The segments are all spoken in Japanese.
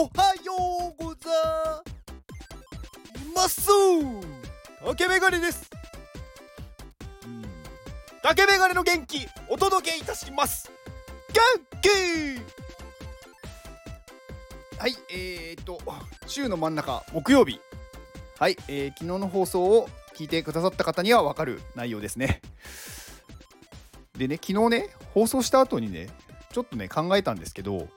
おはようございます。竹メガネです。うん。竹メガネの元気お届けいたします。元気はいえー、っと週の真ん中木曜日。はい、えー、昨日の放送を聞いてくださった方には分かる内容ですね。でね昨日ね放送した後にねちょっとね考えたんですけど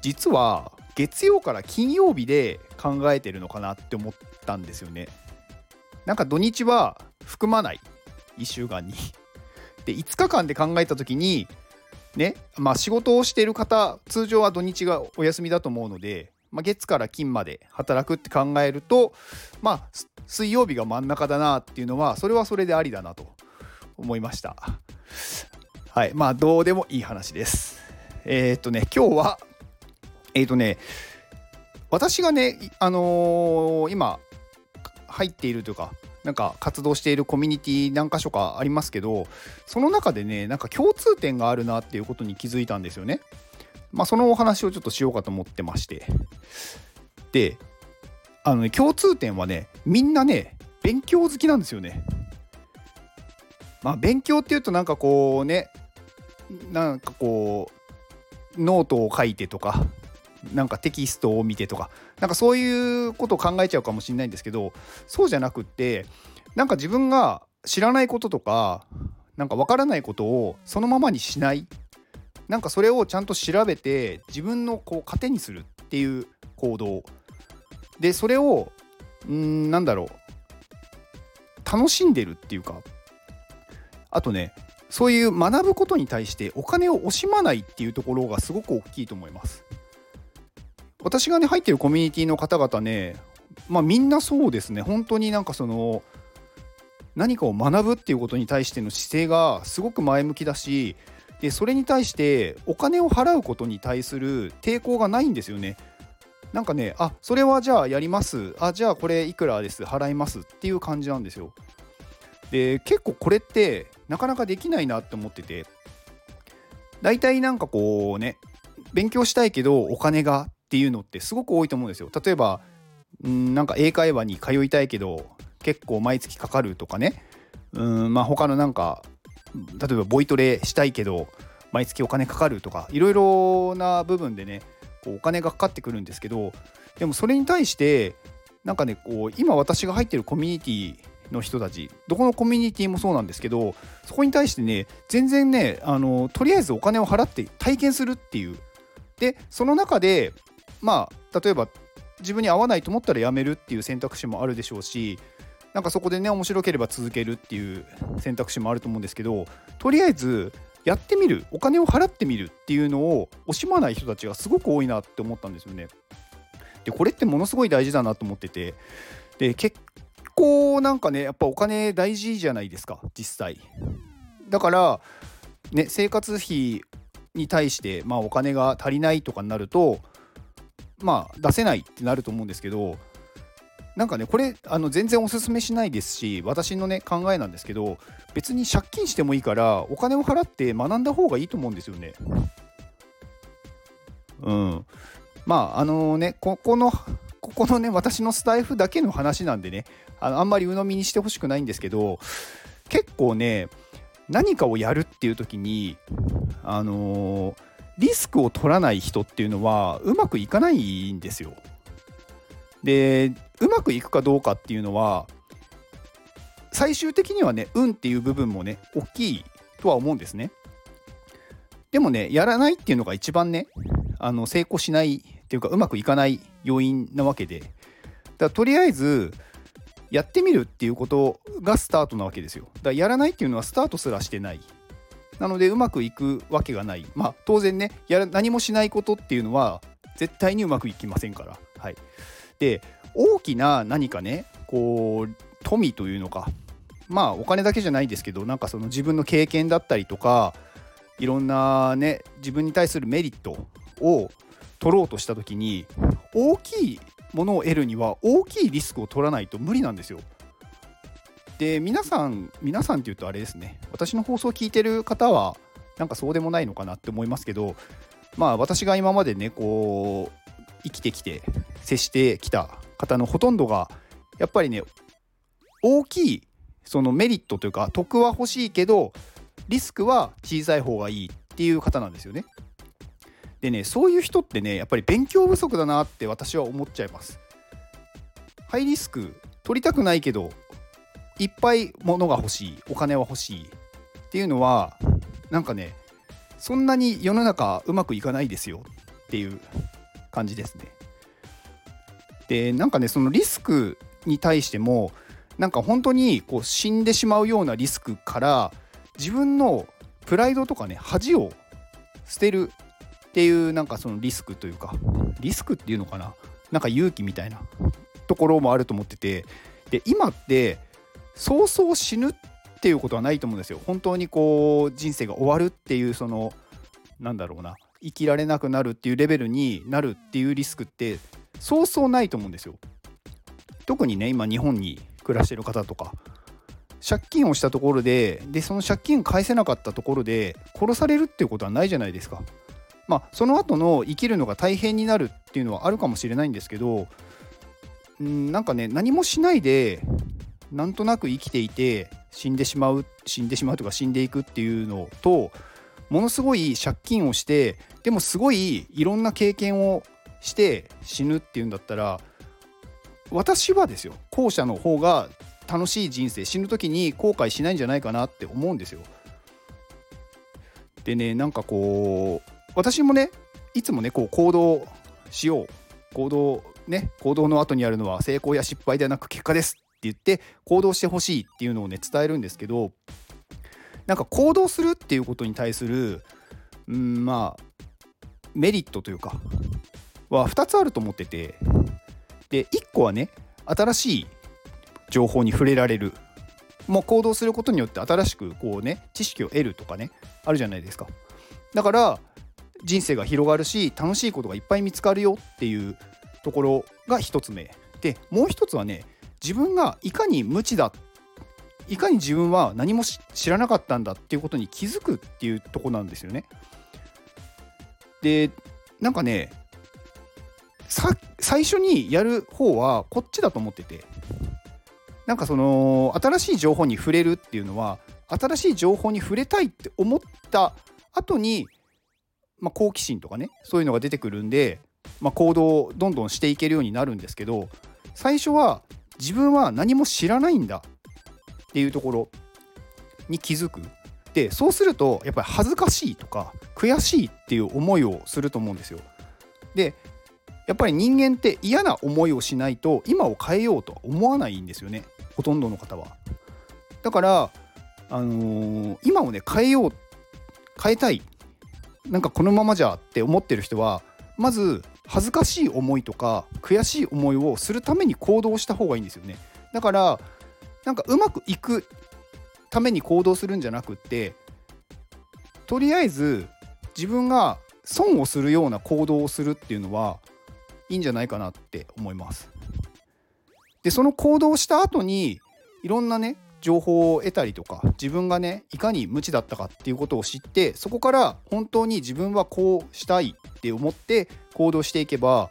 実は月曜から金曜日で考えてるのかなって思ったんですよね。なんか土日は含まない1週間に。で5日間で考えた時にねまあ仕事をしている方通常は土日がお休みだと思うので、まあ、月から金まで働くって考えるとまあ水曜日が真ん中だなっていうのはそれはそれでありだなと思いました。はいまあどうでもいい話です。えー、っとね今日はえっ、ー、とね私がねあのー、今入っているというかなんか活動しているコミュニティ何か所かありますけどその中でねなんか共通点があるなっていうことに気づいたんですよね。まあそのお話をちょっとしようかと思ってましてであのね共通点はねみんなね勉強好きなんですよね。まあ勉強っていうとなんかこうねなんかこうノートを書いてとかなんかテキストを見てとかなんかそういうことを考えちゃうかもしれないんですけどそうじゃなくってなんか自分が知らないこととかなんかわからないことをそのままにしない。なんかそれをちゃんと調べて自分のこう糧にするっていう行動。でそれをんなんだろう。楽しんでるっていうか。あとねそういう学ぶことに対してお金を惜しまないっていうところがすごく大きいと思います。私がね入ってるコミュニティの方々ねまあみんなそうですね本当になんかその何かを学ぶっていうことに対しての姿勢がすごく前向きだしでそれに対してお金を払うことに対する抵抗がないんですよね。なんかねあそれはじゃあやりますあじゃあこれいくらです払いますっていう感じなんですよ。で結構これってなかなかできないなって思ってて大体なんかこうね勉強したいけどお金がっていうのってすごく多いと思うんですよ。例えばんなんか英会話に通いたいけど結構毎月かかるとかねうんまあ他のなんか例えばボイトレしたいけど毎月お金かかるとかいろいろな部分でねこうお金がかかってくるんですけどでもそれに対してなんかねこう今私が入ってるコミュニティの人たちどこのコミュニティもそうなんですけどそこに対してね全然ねあのとりあえずお金を払って体験するっていうでその中でまあ例えば自分に合わないと思ったらやめるっていう選択肢もあるでしょうしなんかそこでね面白ければ続けるっていう選択肢もあると思うんですけどとりあえずやってみるお金を払ってみるっていうのを惜しまない人たちがすごく多いなって思ったんですよね。でこれってものすごい大事だなと思っててで結構なんかねやっぱお金大事じゃないですか実際。だからね生活費に対して、まあ、お金が足りないとかになるとまあ出せないってなると思うんですけどなんかねこれあの全然おすすめしないですし私のね考えなんですけど別に借金してもいいからお金を払って学んだ方がいいと思うんですよね。うん。まああのねここのここのね私のスタイフだけの話なんでねあのあんまり鵜呑みにしてほしくないんですけど結構ね何かをやるっていう時にあのーリスクを取らない人っていうのはうまくいかないんですよ。でうまくいくかどうかっていうのは最終的にはね運っていう部分もね大きいとは思うんですね。でもねやらないっていうのが一番ねあの成功しないっていうかうまくいかない要因なわけでだとりあえずやってみるっていうことがスタートなわけですよ。だからやらないっていうのはスタートすらしてない。なのでうまくいくわけがない。まあ当然ねやら何もしないことっていうのは絶対にうまくいきませんから。はい、で大きな何かねこう富というのかまあお金だけじゃないですけどなんかその自分の経験だったりとかいろんなね自分に対するメリットを取ろうとした時に大きいものを得るには大きいリスクを取らないと無理なんですよ。で皆さん皆さんっていうとあれですね私の放送を聞いてる方はなんかそうでもないのかなって思いますけどまあ私が今までねこう生きてきて接してきた方のほとんどがやっぱりね大きいそのメリットというか得は欲しいけどリスクは小さい方がいいっていう方なんですよね。でねそういう人ってねやっぱり勉強不足だなって私は思っちゃいます。ハイリスク取りたくないけどいっぱい物が欲しいお金は欲しいっていうのはなんかねそんなに世の中うまくいかないですよっていう感じですね。でなんかねそのリスクに対してもなんか本当にこう死んでしまうようなリスクから自分のプライドとかね恥を捨てるっていうなんかそのリスクというかリスクっていうのかななんか勇気みたいなところもあると思っててで今って早々死ぬっていうことはないと思うんですよ。本当にこう人生が終わるっていうそのなんだろうな。生きられなくなるっていうレベルになるっていうリスクってそうそうないと思うんですよ。特にね今日本に暮らしてる方とか。借金をしたところででその借金返せなかったところで殺されるっていうことはないじゃないですか。まあその後の生きるのが大変になるっていうのはあるかもしれないんですけどうんなんかね何もしないでなんとなく生きていて死んでしまう死んでしまうとか死んでいくっていうのとものすごい借金をしてでもすごいいろんな経験をして死ぬっていうんだったら私はですよ後者の方が楽しい人生死ぬ時に後悔しないんじゃないかなって思うんですよ。でねなんかこう私もねいつもねこう行動しよう行動ね行動の後にあるのは成功や失敗ではなく結果です言って行動してほしいっていうのをね伝えるんですけどなんか行動するっていうことに対するうんまあメリットというかは2つあると思っててで1個はね新しい情報に触れられる。もう行動することによって新しくこうね知識を得るとかねあるじゃないですか。だから人生が広がるし楽しいことがいっぱい見つかるよっていうところが1つ目。でもう1つはね自分がいかに無知だいかに自分は何も知らなかったんだっていうことに気づくっていうとこなんですよね。でなんかね最初にやる方はこっちだと思ってて。なんかその新しい情報に触れるっていうのは新しい情報に触れたいって思った後に、まあ、好奇心とかねそういうのが出てくるんで、まあ、行動をどんどんしていけるようになるんですけど最初は自分は何も知らないんだっていうところに気づくでそうするとやっぱり恥ずかしいとか悔しいっていう思いをすると思うんですよ。でやっぱり人間って嫌な思いをしないと今を変えようとは思わないんですよねほとんどの方は。だから、あのー、今をね変えよう変えたいなんかこのままじゃって思ってる人はまず恥ずかしい思いとか悔しい思いをするために行動した方がいいんですよね。だからなんかうまくいくために行動するんじゃなくってとりあえず自分が損をするような行動をするっていうのはいいんじゃないかなって思います。でその行動した後にいろんなね情報を得たりとか自分がねいかに無知だったかっていうことを知ってそこから本当に自分はこうしたいって思って行動していけば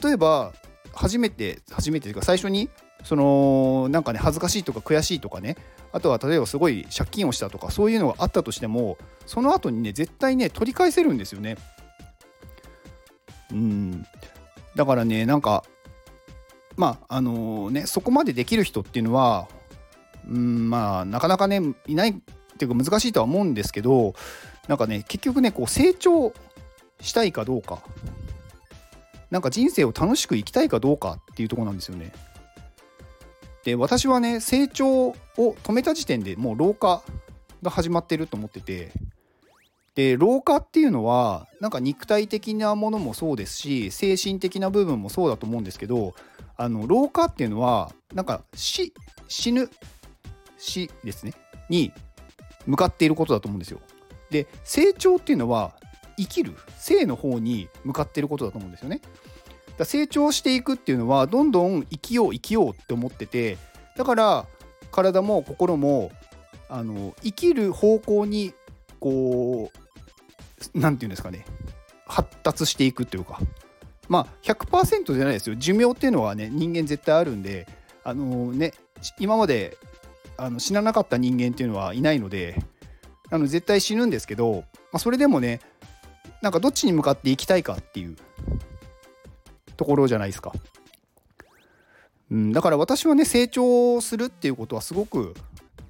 例えば初めて初めてというか最初にそのなんかね恥ずかしいとか悔しいとかねあとは例えばすごい借金をしたとかそういうのがあったとしてもその後にね絶対ね取り返せるんですよね。うんだからねなんかまああのねそこまでできる人っていうのはうんまあなかなかねいないっていうか難しいとは思うんですけどなんかね結局ねこう成長したいかどうかなんか人生を楽しく生きたいかどうかっていうとこなんですよね。で私はね成長を止めた時点でもう老化が始まってると思っててで老化っていうのはなんか肉体的なものもそうですし精神的な部分もそうだと思うんですけどあの老化っていうのはなんか死死ぬ死ですねに向かっていることだと思うんですよ。で成長っていうのは生きる生の方に向かっていることだと思うんですよね。だ成長していくっていうのはどんどん生きよう生きようって思っててだから体も心もあの生きる方向にこう何て言うんですかね発達していくというかまあ100%じゃないですよ寿命っていうのはね人間絶対あるんであのー、ね今まであの死ななかった人間っていうのはいないのであの絶対死ぬんですけど、まあ、それでもねなんかどっちに向かっていきたいかっていうところじゃないですか。うん、だから私はね成長するっていうことはすごく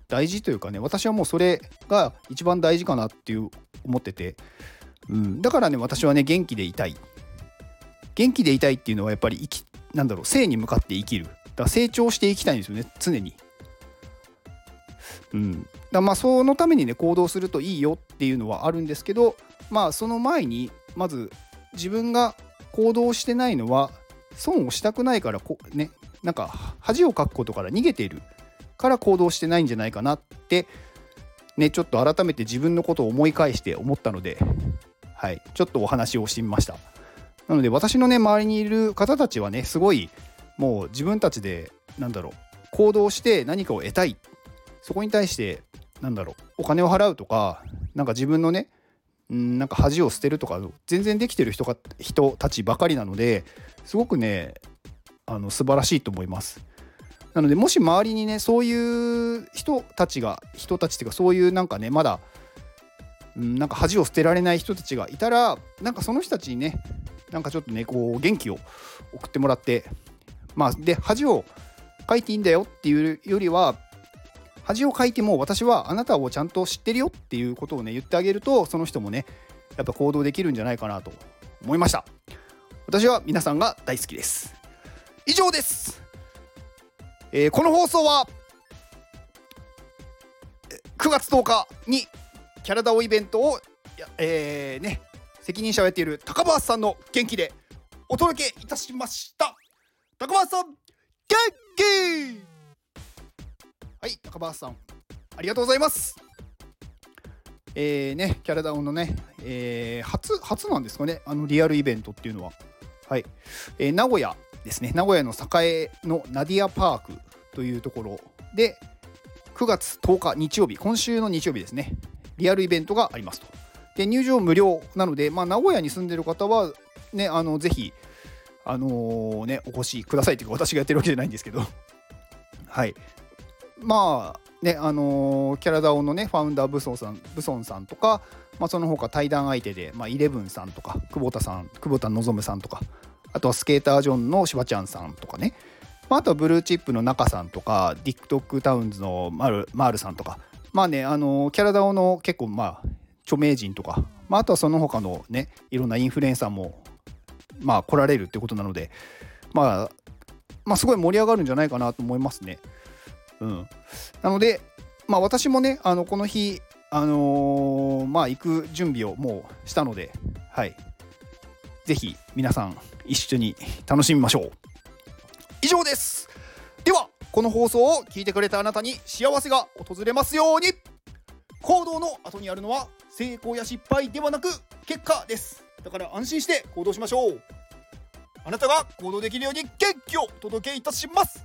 大事というかね私はもうそれが一番大事かなっていう思ってて、うん、だからね私はね元気でいたい元気でいたいっていうのはやっぱり生きなんだろう生に向かって生きるだから成長していきたいんですよね常に。うん、だまあそのためにね行動するといいよっていうのはあるんですけどまあその前にまず自分が行動してないのは損をしたくないからこねなんか恥をかくことから逃げているから行動してないんじゃないかなってねちょっと改めて自分のことを思い返して思ったのではい。ちょっとお話をしてみました。なので私のね周りにいる方たちはねすごいもう自分たちでなんだろう行動して何かを得たいそこに対してなんだろうお金を払うとかなんか自分のねんなんか恥を捨てるとか全然できてる人か人たちばかりなのですごくねあの素晴らしいと思います。なのでもし周りにねそういう人たちが人たちっていうかそういうなんかねまだんなんか恥を捨てられない人たちがいたらなんかその人たちにねなんかちょっとねこう元気を送ってもらってまあで恥をかいていいんだよっていうよりは恥をかいても私はあなたをちゃんと知ってるよっていうことをね言ってあげるとその人もねやっぱ行動できるんじゃないかなと思いました。私は皆さんが大好きです。以上です、えー、この放送は9月10日にキャラダオイベントをえー、ね責任者をやっている高橋さんの元気でお届けいたしました。高橋さん元気！はい高橋さんありがとうございますえーね、キャラダウンのね、えー、初、初なんですかね、あのリアルイベントっていうのは。はい。えー、名古屋ですね、名古屋の栄のナディアパークというところで、9月10日日曜日、今週の日曜日ですね、リアルイベントがありますと。で、入場無料なので、まあ、名古屋に住んでる方は、ね、あのぜひ、あのー、ね、お越しくださいというか、私がやってるわけじゃないんですけど、はい。まあねあのー、キャラダオのねファウンダーブソンさんブソンさんとか、まあ、その他対談相手で、まあ、イレブンさんとか久保田さん久保田望さんとかあとはスケータージョンのしばちゃんさんとかね、まあ、あとはブルーチップの中さんとかディックトックタウンズのマルマールさんとか。まあねあのー、キャラダオの結構まあ著名人とか、まあ、あとはその他のねいろんなインフルエンサーもまあ来られるってことなので、まあ、まあすごい盛り上がるんじゃないかなと思いますね。うん、なので、まあ、私もねあのこの日、あのー、まあ、行く準備をもうしたので、はい、ぜひ皆さん一緒に楽しみましょう。以上です。ではこの放送を聞いてくれたあなたに幸せが訪れますように。行動の後にあるのは成功や失敗ではなく結果です。だから安心して行動しましょう。あなたが行動できるように元気をお届けいたします。